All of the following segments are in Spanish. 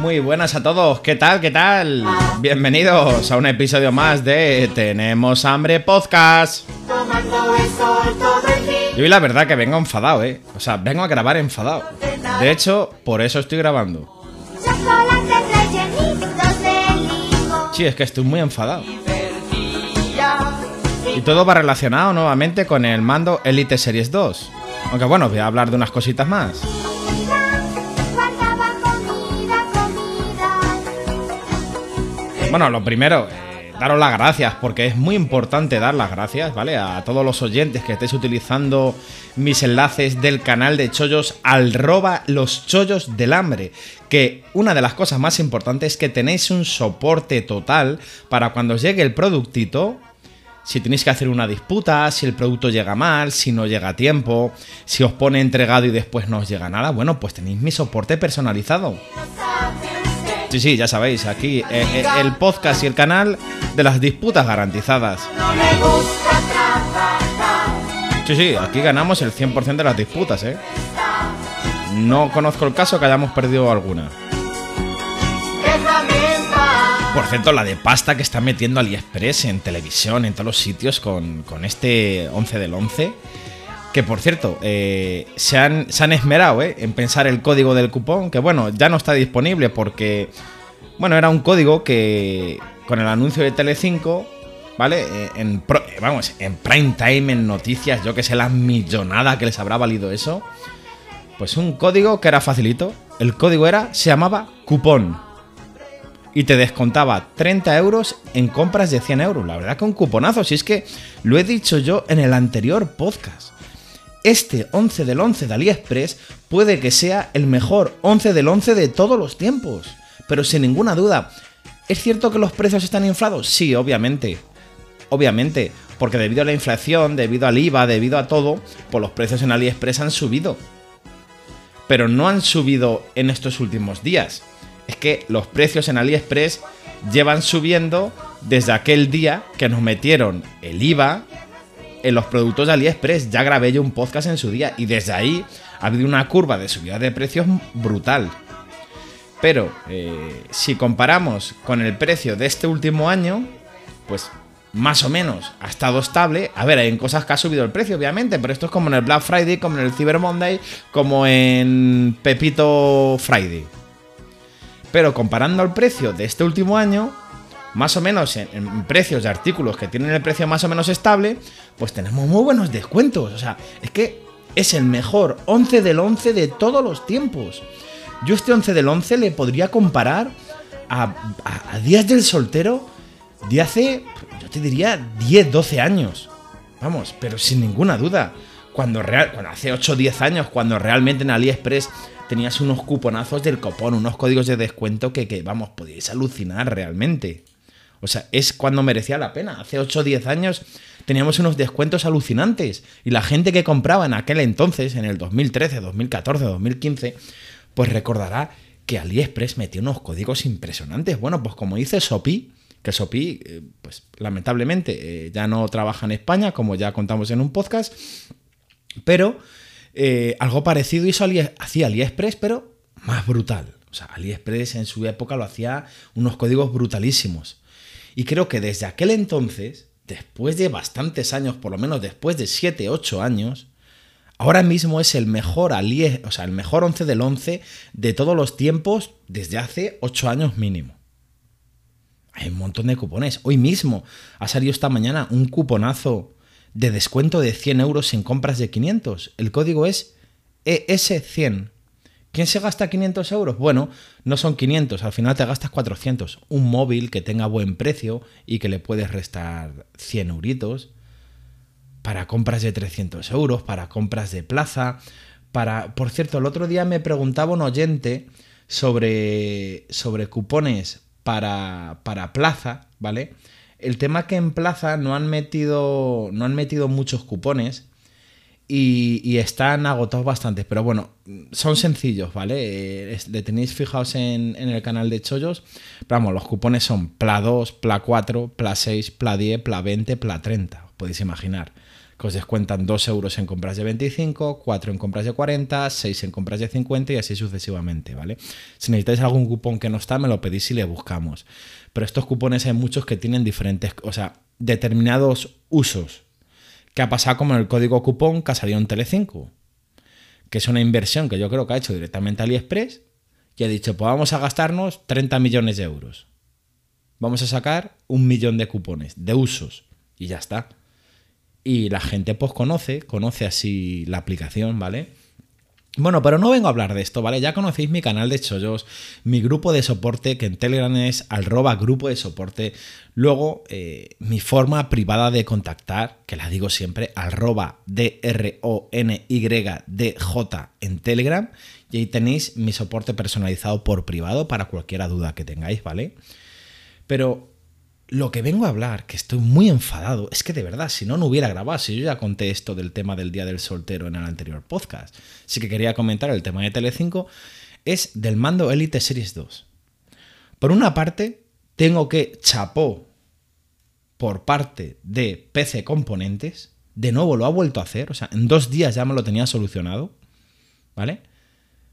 Muy buenas a todos, ¿qué tal? ¿Qué tal? Bienvenidos a un episodio más de Tenemos Hambre Podcast. Tomando el sol todo el día. Y hoy la verdad que vengo enfadado, ¿eh? O sea, vengo a grabar enfadado. De hecho, por eso estoy grabando. Sí, es que estoy muy enfadado. Y todo va relacionado nuevamente con el mando Elite Series 2. Aunque bueno, voy a hablar de unas cositas más. Bueno, lo primero, daros las gracias, porque es muy importante dar las gracias, ¿vale? A todos los oyentes que estéis utilizando mis enlaces del canal de chollos al roba los chollos del hambre. Que una de las cosas más importantes es que tenéis un soporte total para cuando os llegue el productito. Si tenéis que hacer una disputa, si el producto llega mal, si no llega a tiempo, si os pone entregado y después no os llega nada, bueno, pues tenéis mi soporte personalizado. Sí, sí, ya sabéis, aquí eh, eh, el podcast y el canal de las disputas garantizadas. Sí, sí, aquí ganamos el 100% de las disputas, ¿eh? No conozco el caso que hayamos perdido alguna. Por cierto, la de pasta que está metiendo AliExpress en televisión, en todos los sitios con, con este 11 del 11. Que por cierto, eh, se, han, se han esmerado ¿eh? en pensar el código del cupón, que bueno, ya no está disponible porque, bueno, era un código que con el anuncio de Telecinco, ¿vale? Eh, En, vamos, en prime time, en noticias, yo que sé la millonada que les habrá valido eso. Pues un código que era facilito. El código era, se llamaba cupón y te descontaba 30 euros en compras de 100 euros. La verdad que un cuponazo, si es que lo he dicho yo en el anterior podcast. Este 11 del 11 de AliExpress puede que sea el mejor 11 del 11 de todos los tiempos. Pero sin ninguna duda. ¿Es cierto que los precios están inflados? Sí, obviamente. Obviamente. Porque debido a la inflación, debido al IVA, debido a todo, pues los precios en AliExpress han subido pero no han subido en estos últimos días. Es que los precios en AliExpress llevan subiendo desde aquel día que nos metieron el IVA en los productos de AliExpress. Ya grabé yo un podcast en su día y desde ahí ha habido una curva de subida de precios brutal. Pero eh, si comparamos con el precio de este último año, pues más o menos ha estado estable. A ver, hay cosas que ha subido el precio, obviamente, pero esto es como en el Black Friday, como en el Cyber Monday, como en Pepito Friday. Pero comparando el precio de este último año, más o menos en, precios de artículos que tienen el precio más o menos estable, pues tenemos muy buenos descuentos. O sea, es que es el mejor 11 del 11 de todos los tiempos. Yo este 11 del 11 le podría comparar a, a- a Días del Soltero de hace, yo te diría, 10, 12 años. Vamos, pero sin ninguna duda. Cuando, real, cuando hace 8 o 10 años, cuando realmente en AliExpress tenías unos cuponazos del copón, unos códigos de descuento que, que, vamos, podíais alucinar realmente. O sea, es cuando merecía la pena. Hace 8 o 10 años teníamos unos descuentos alucinantes. Y la gente que compraba en aquel entonces, en el 2013, 2014, 2015, pues recordará que AliExpress metió unos códigos impresionantes. Bueno, pues como dice Sopi, que Sopi, eh, pues lamentablemente eh, ya no trabaja en España, como ya contamos en un podcast, pero eh, algo parecido hizo Ali, hacía AliExpress, pero más brutal. O sea, AliExpress en su época lo hacía unos códigos brutalísimos. Y creo que desde aquel entonces, después de bastantes años, por lo menos después de 7, 8 años, ahora mismo es el mejor Ali, o sea, el mejor 11 del 11 de todos los tiempos desde hace 8 años mínimo. Hay un montón de cupones. Hoy mismo ha salido esta mañana un cuponazo de descuento de 100 euros en compras de 500. El código es ES100. ¿Quién se gasta 500 euros? Bueno, no son 500, al final te gastas 400. Un móvil que tenga buen precio y que le puedes restar 100 euritos para compras de 300 euros, para compras de plaza, para... Por cierto, el otro día me preguntaba un oyente sobre, sobre cupones para, para plaza, ¿vale? El tema que en Plaza no han metido, no han metido muchos cupones y, están agotados bastante. Pero bueno, son sencillos, ¿vale? Eh, le tenéis fijaos en, en el canal de Chollos. Vamos, los cupones son PLA 2, PLA 4, PLA 6, PLA 10, PLA 20, PLA 30. Os podéis imaginar que os descuentan 2 euros en compras de 25, 4 en compras de 40, 6 en compras de 50 y así sucesivamente, ¿vale? Si necesitáis algún cupón que no está, me lo pedís y le buscamos. Pero estos cupones hay muchos que tienen diferentes, o sea, determinados usos. ¿Qué ha pasado como el código cupón que ha en Telecinco? Que es una inversión que yo creo que ha hecho directamente AliExpress y ha dicho, pues vamos a gastarnos 30 millones de euros. Vamos a sacar un millón de cupones, de usos. Y ya está. Y la gente pues conoce, conoce así la aplicación, ¿vale? Bueno, pero no vengo a hablar de esto, ¿vale? Ya conocéis mi canal de chollos, mi grupo de soporte, que en Telegram es arroba grupo de soporte. Luego, eh, mi forma privada de contactar, que la digo siempre, arroba D-R-O-N-Y-D-J en Telegram. Y ahí tenéis mi soporte personalizado por privado para cualquier duda que tengáis, ¿vale? Pero lo que vengo a hablar, que estoy muy enfadado, es que de verdad, si no, no hubiera grabado. Si yo ya conté esto del tema del Día del Soltero en el anterior podcast. Sí que quería comentar el tema de Telecinco, es del mando Elite Series 2. Por una parte, tengo que chapó por parte de PC Componentes. De nuevo lo ha vuelto a hacer. O sea, en dos días ya me lo tenía solucionado. ¿Vale?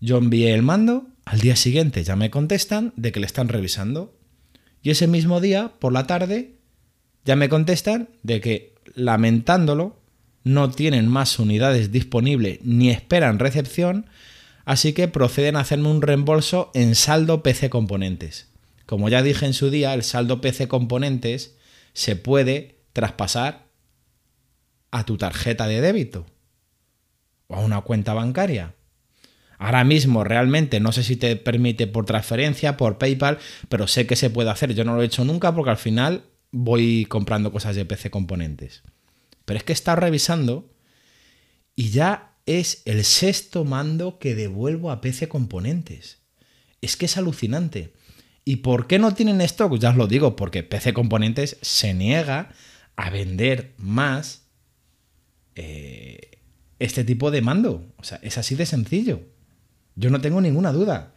Yo envié el mando. Al día siguiente ya me contestan de que le están revisando. Y ese mismo día, por la tarde, ya me contestan de que, lamentándolo, no tienen más unidades disponibles ni esperan recepción, así que proceden a hacerme un reembolso en saldo PC Componentes. Como ya dije en su día, el saldo PC Componentes se puede traspasar a tu tarjeta de débito o a una cuenta bancaria. Ahora mismo realmente no sé si te permite por transferencia, por PayPal, pero sé que se puede hacer. Yo no lo he hecho nunca porque al final voy comprando cosas de PC componentes. Pero es que he estado revisando y ya es el sexto mando que devuelvo a PC componentes. Es que es alucinante. ¿Y por qué no tienen stock? Ya os lo digo, porque PC componentes se niega a vender más eh, este tipo de mando. O sea, es así de sencillo. Yo no tengo ninguna duda.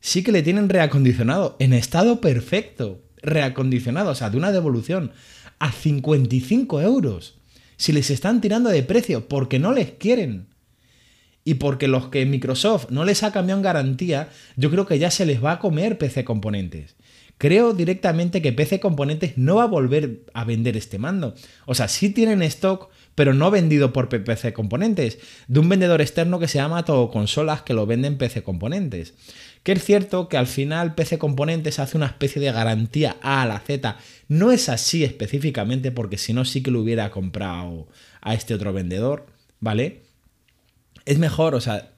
Sí que le tienen reacondicionado en estado perfecto. Reacondicionado, o sea, de una devolución a 55 euros. Si les están tirando de precio porque no les quieren. Y porque los que Microsoft no les ha cambiado en garantía, yo creo que ya se les va a comer PC Componentes. Creo directamente que PC Componentes no va a volver a vender este mando. O sea, sí tienen stock, pero no vendido por PC Componentes, de un vendedor externo que se llama Todo Consolas que lo venden PC Componentes. Que es cierto que al final PC Componentes hace una especie de garantía A a la Z. No es así específicamente porque si no sí que lo hubiera comprado a este otro vendedor, ¿vale? Es mejor, o sea,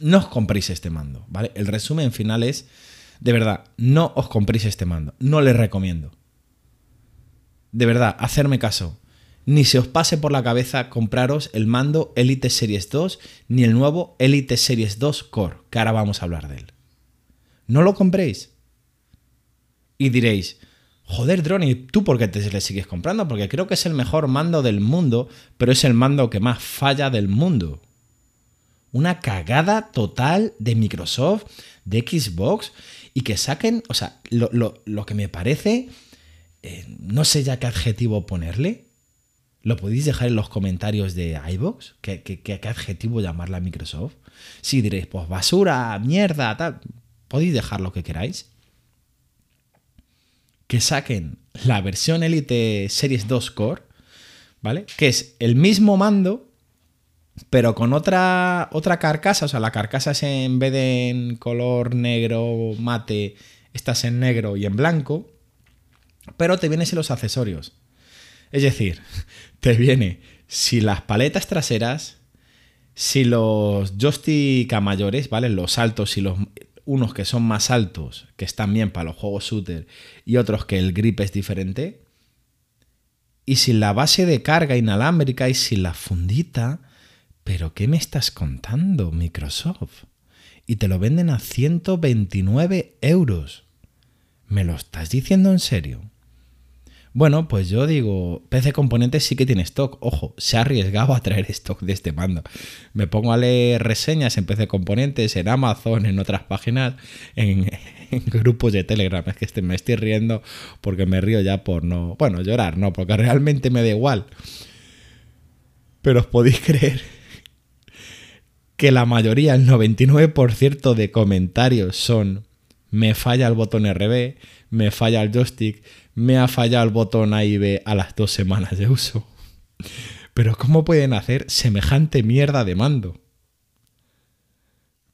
no os compréis este mando, ¿vale? El resumen final es, de verdad, no os compréis este mando, no les recomiendo. De verdad, hacerme caso. Ni se os pase por la cabeza compraros el mando Elite Series 2 ni el nuevo Elite Series 2 Core, que ahora vamos a hablar de él. No lo compréis. Y diréis, joder, Drone, ¿y tú por qué te le sigues comprando? Porque creo que es el mejor mando del mundo, pero es el mando que más falla del mundo. Una cagada total de Microsoft, de Xbox, y que saquen, o sea, lo, lo- lo que me parece, eh, no sé ya qué adjetivo ponerle. ¿Lo podéis dejar en los comentarios de iVoox? ¿Qué, qué, qué- qué adjetivo llamarla Microsoft? Si diréis, pues basura, mierda, tal. Podéis dejar lo que queráis. Que saquen la versión Elite Series 2 Core, ¿vale? Que es el mismo mando, pero con otra, otra carcasa. O sea, la carcasa es en vez de en color negro mate, estás en negro y en blanco. Pero te vienen sin los accesorios. Es decir, te viene si las paletas traseras, si los joystick mayores, ¿vale? Los altos y los unos que son más altos, que están bien para los juegos shooter, y otros que el grip es diferente. Y sin la base de carga inalámbrica y sin la fundita. ¿Pero qué me estás contando, Microsoft? Y te lo venden a 129 euros. ¿Me lo estás diciendo en serio? Bueno, pues yo digo, PC Componentes sí que tiene stock. Ojo, se ha arriesgado a traer stock de este mando. Me pongo a leer reseñas en PC Componentes, en Amazon, en otras páginas, en, grupos de Telegram. Es que este- me estoy riendo porque me río ya por no... Bueno, llorar, no, porque realmente me da igual. Pero os podéis creer que la mayoría, el 99% de comentarios son me falla el botón RB, me falla el joystick, me ha fallado el botón A y B a las dos semanas de uso. Pero ¿cómo pueden hacer semejante mierda de mando?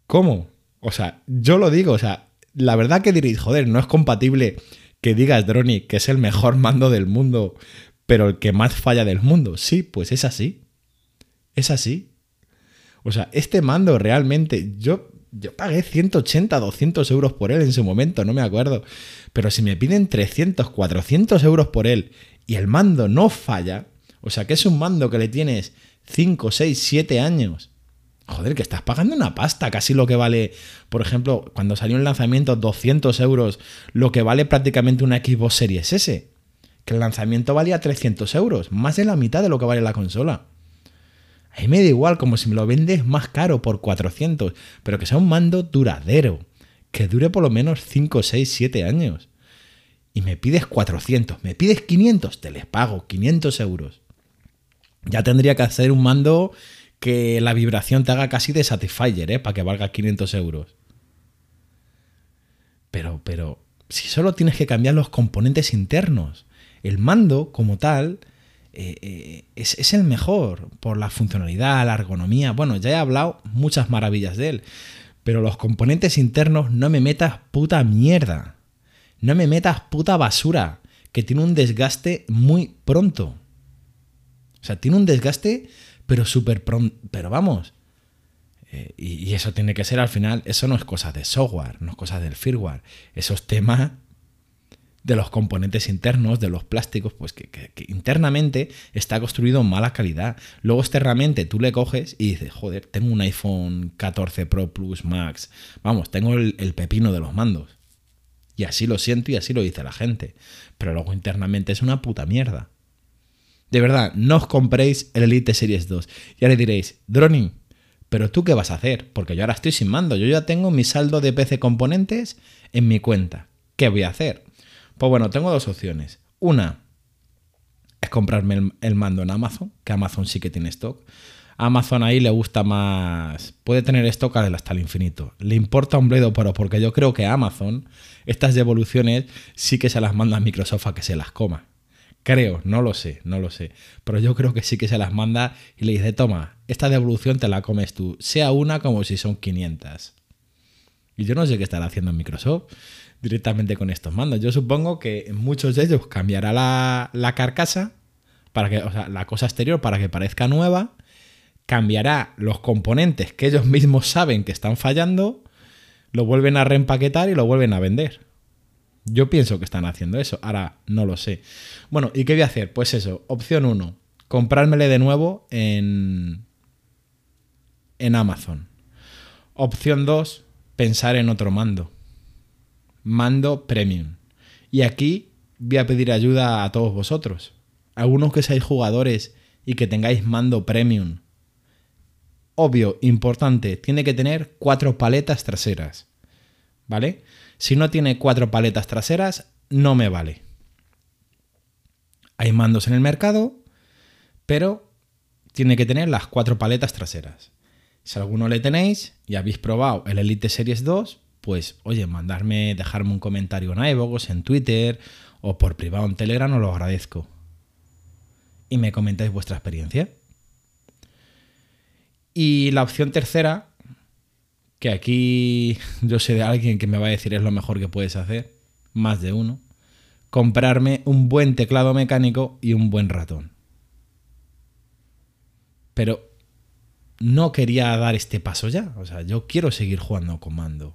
¿Cómo? O sea, yo lo digo, o sea, la verdad que diréis, joder, no es compatible que digas, Droni, que es el mejor mando del mundo, pero el que más falla del mundo. Sí, pues es así. Es así. O sea, este mando realmente, yo, yo pagué 180, 200 euros por él en su momento, no me acuerdo. Pero si me piden 300, 400 euros por él y el mando no falla, o sea, que es un mando que le tienes 5, 6, 7 años. Joder, que estás pagando una pasta, casi lo que vale, por ejemplo, cuando salió en lanzamiento 200 euros, lo que vale prácticamente una Xbox Series S. Que el lanzamiento valía 300 euros, más de la mitad de lo que vale la consola. A mí me da igual, como si me lo vendes más caro por 400, pero que sea un mando duradero, que dure por lo menos 5, 6, 7 años. Y me pides 400, me pides 500, te les pago 500 euros. Ya tendría que hacer un mando que la vibración te haga casi de Satisfyer, ¿eh? Para que valga 500 euros. Pero, pero, si solo tienes que cambiar los componentes internos, el mando como tal eh, eh, es, es el mejor por la funcionalidad, la ergonomía. Bueno, ya he hablado muchas maravillas de él, pero los componentes internos no me metas puta mierda. No me metas puta basura, que tiene un desgaste muy pronto. O sea, tiene un desgaste, pero súper pronto. Pero vamos. Eh, y, y eso tiene que ser al final, eso no es cosa de software, no es cosa del firmware. Eso es tema de los componentes internos, de los plásticos, pues que, internamente está construido en mala calidad. Luego externamente tú le coges y dices, joder, tengo un iPhone 14 Pro Plus Max. Vamos, tengo el, el pepino de los mandos. Y así lo siento y así lo dice la gente. Pero luego internamente es una puta mierda. De verdad, no os compréis el Elite Series 2. Ya le diréis, Droni, pero tú qué vas a hacer? Porque yo ahora estoy sin mando. Yo ya tengo mi saldo de PC componentes en mi cuenta. ¿Qué voy a hacer? Pues bueno, tengo dos opciones. Una es comprarme el, mando en Amazon, que Amazon sí que tiene stock. Amazon ahí le gusta más. Puede tener stock hasta el infinito. Le importa un bledo, pero porque yo creo que Amazon estas devoluciones sí que se las manda a Microsoft a que se las coma. Creo, no lo sé, no lo sé. Pero yo creo que sí que se las manda y le dice, toma, esta devolución te la comes tú, sea una como si son 500. Y yo no sé qué estará haciendo Microsoft directamente con estos mandos. Yo supongo que en muchos de ellos cambiará la, la carcasa, para que, o sea, la cosa exterior para que parezca nueva, cambiará los componentes que ellos mismos saben que están fallando, lo vuelven a reempaquetar y lo vuelven a vender. Yo pienso que están haciendo eso, ahora no lo sé. Bueno, ¿y qué voy a hacer? Pues eso, opción 1, comprármele de nuevo en, en Amazon. Opción 2, pensar en otro mando. Mando premium. Y aquí voy a pedir ayuda a todos vosotros. Algunos que seáis jugadores y que tengáis mando premium. Obvio, importante, tiene que tener cuatro paletas traseras. ¿Vale? Si no tiene cuatro paletas traseras, no me vale. Hay mandos en el mercado, pero tiene que tener las cuatro paletas traseras. Si alguno le tenéis y habéis probado el Elite Series 2, pues oye, mandarme, dejarme un comentario en iVoox, en Twitter o por privado en Telegram, os lo agradezco. Y me comentáis vuestra experiencia. Y la opción tercera, que aquí yo sé de alguien que me va a decir es lo mejor que puedes hacer, más de uno, comprarme un buen teclado mecánico y un buen ratón. Pero no quería dar este paso ya. O sea, yo quiero seguir jugando con mando.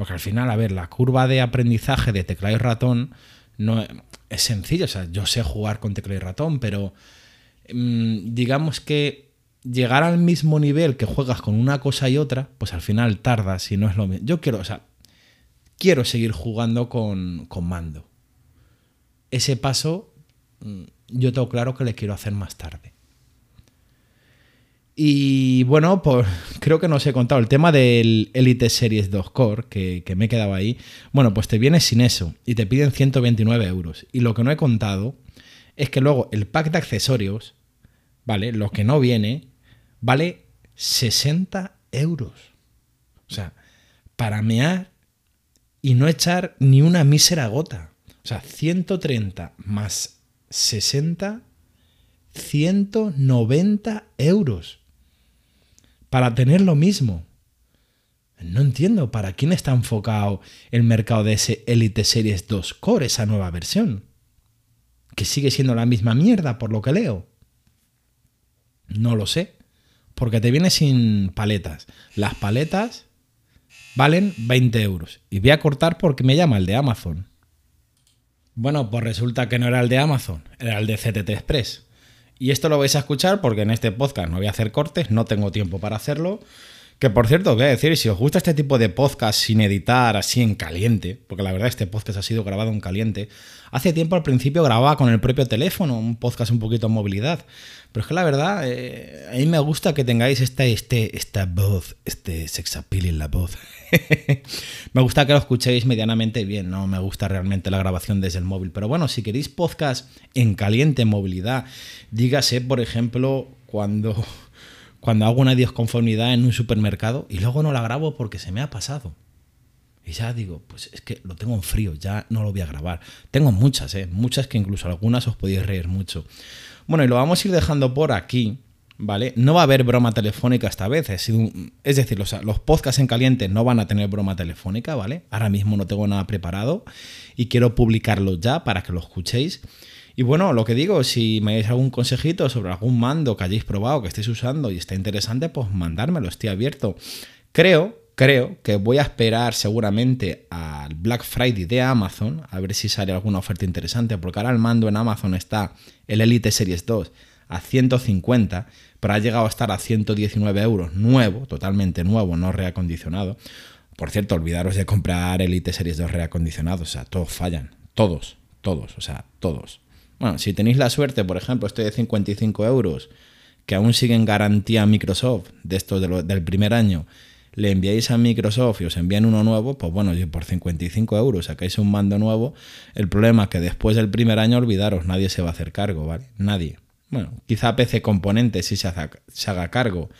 Porque al final, a ver, la curva de aprendizaje de teclado y ratón no es sencillo. O sea, yo sé jugar con teclado y ratón, pero mmm, digamos que llegar al mismo nivel que juegas con una cosa y otra, pues al final tardas y no es lo mismo. Yo quiero, o sea, quiero seguir jugando con, con mando. ese paso mm, yo tengo claro que le quiero hacer más tarde. Y bueno, pues creo que no os he contado el tema del Elite Series 2 Core, que, que me he quedado ahí. Bueno, pues te vienes sin eso y te piden 129 euros. Y lo que no he contado es que luego el pack de accesorios, ¿vale? Lo que no viene, vale 60 euros. O sea, para mear y no echar ni una mísera gota. O sea, 130 más 60, 190 euros. Para tener lo mismo. No entiendo para quién está enfocado el mercado de ese Elite Series 2 Core, esa nueva versión. Que sigue siendo la misma mierda por lo que leo. No lo sé. Porque te viene sin paletas. Las paletas valen 20 euros. Y voy a cortar porque me llama el de Amazon. Bueno, pues resulta que no era el de Amazon, era el de CTT Express. Y esto lo vais a escuchar porque en este podcast no voy a hacer cortes, no tengo tiempo para hacerlo. Que por cierto, voy a decir, si os gusta este tipo de podcast sin editar, así en caliente, porque la verdad este podcast ha sido grabado en caliente, hace tiempo al principio grababa con el propio teléfono, un podcast un poquito en movilidad. Pero es que la verdad, eh, a mí me gusta que tengáis este, este, esta voz, este sex appeal en la voz. me gusta que lo escuchéis medianamente bien, no me gusta realmente la grabación desde el móvil. Pero bueno, si queréis podcast en caliente, en movilidad, dígase, por ejemplo, cuando cuando hago una disconformidad en un supermercado y luego no la grabo porque se me ha pasado. Y ya digo, pues es que lo tengo en frío, ya no lo voy a grabar. Tengo muchas, ¿eh? muchas que incluso algunas os podéis reír mucho. Bueno, y lo vamos a ir dejando por aquí, ¿vale? No va a haber broma telefónica esta vez. Es, decir, los, los podcasts en caliente no van a tener broma telefónica, ¿vale? Ahora mismo no tengo nada preparado y quiero publicarlo ya para que lo escuchéis. Y bueno, lo que digo, si me dais algún consejito sobre algún mando que hayáis probado, que estéis usando y está interesante, pues mandármelo, estoy abierto. Creo, creo que voy a esperar seguramente al Black Friday de Amazon, a ver si sale alguna oferta interesante, porque ahora el mando en Amazon está el Elite Series 2 a 150, pero ha llegado a estar a 119 euros, nuevo, totalmente nuevo, no reacondicionado. Por cierto, olvidaros de comprar Elite Series 2 reacondicionados, o sea, todos fallan, todos, todos, o sea, todos. Bueno, si tenéis la suerte, por ejemplo, este de 55 euros, que aún sigue en garantía Microsoft, de estos del primer año, le enviáis a Microsoft y os envían uno nuevo, pues bueno, por 55 euros sacáis un mando nuevo. El problema es que después del primer año, olvidaros, nadie se va a hacer cargo, ¿vale? Nadie. Bueno, quizá PC Componentes sí se, se haga cargo,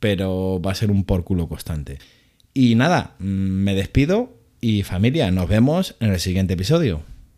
pero va a ser un porculo constante. Y nada, mm, me despido y familia, nos vemos en el siguiente episodio.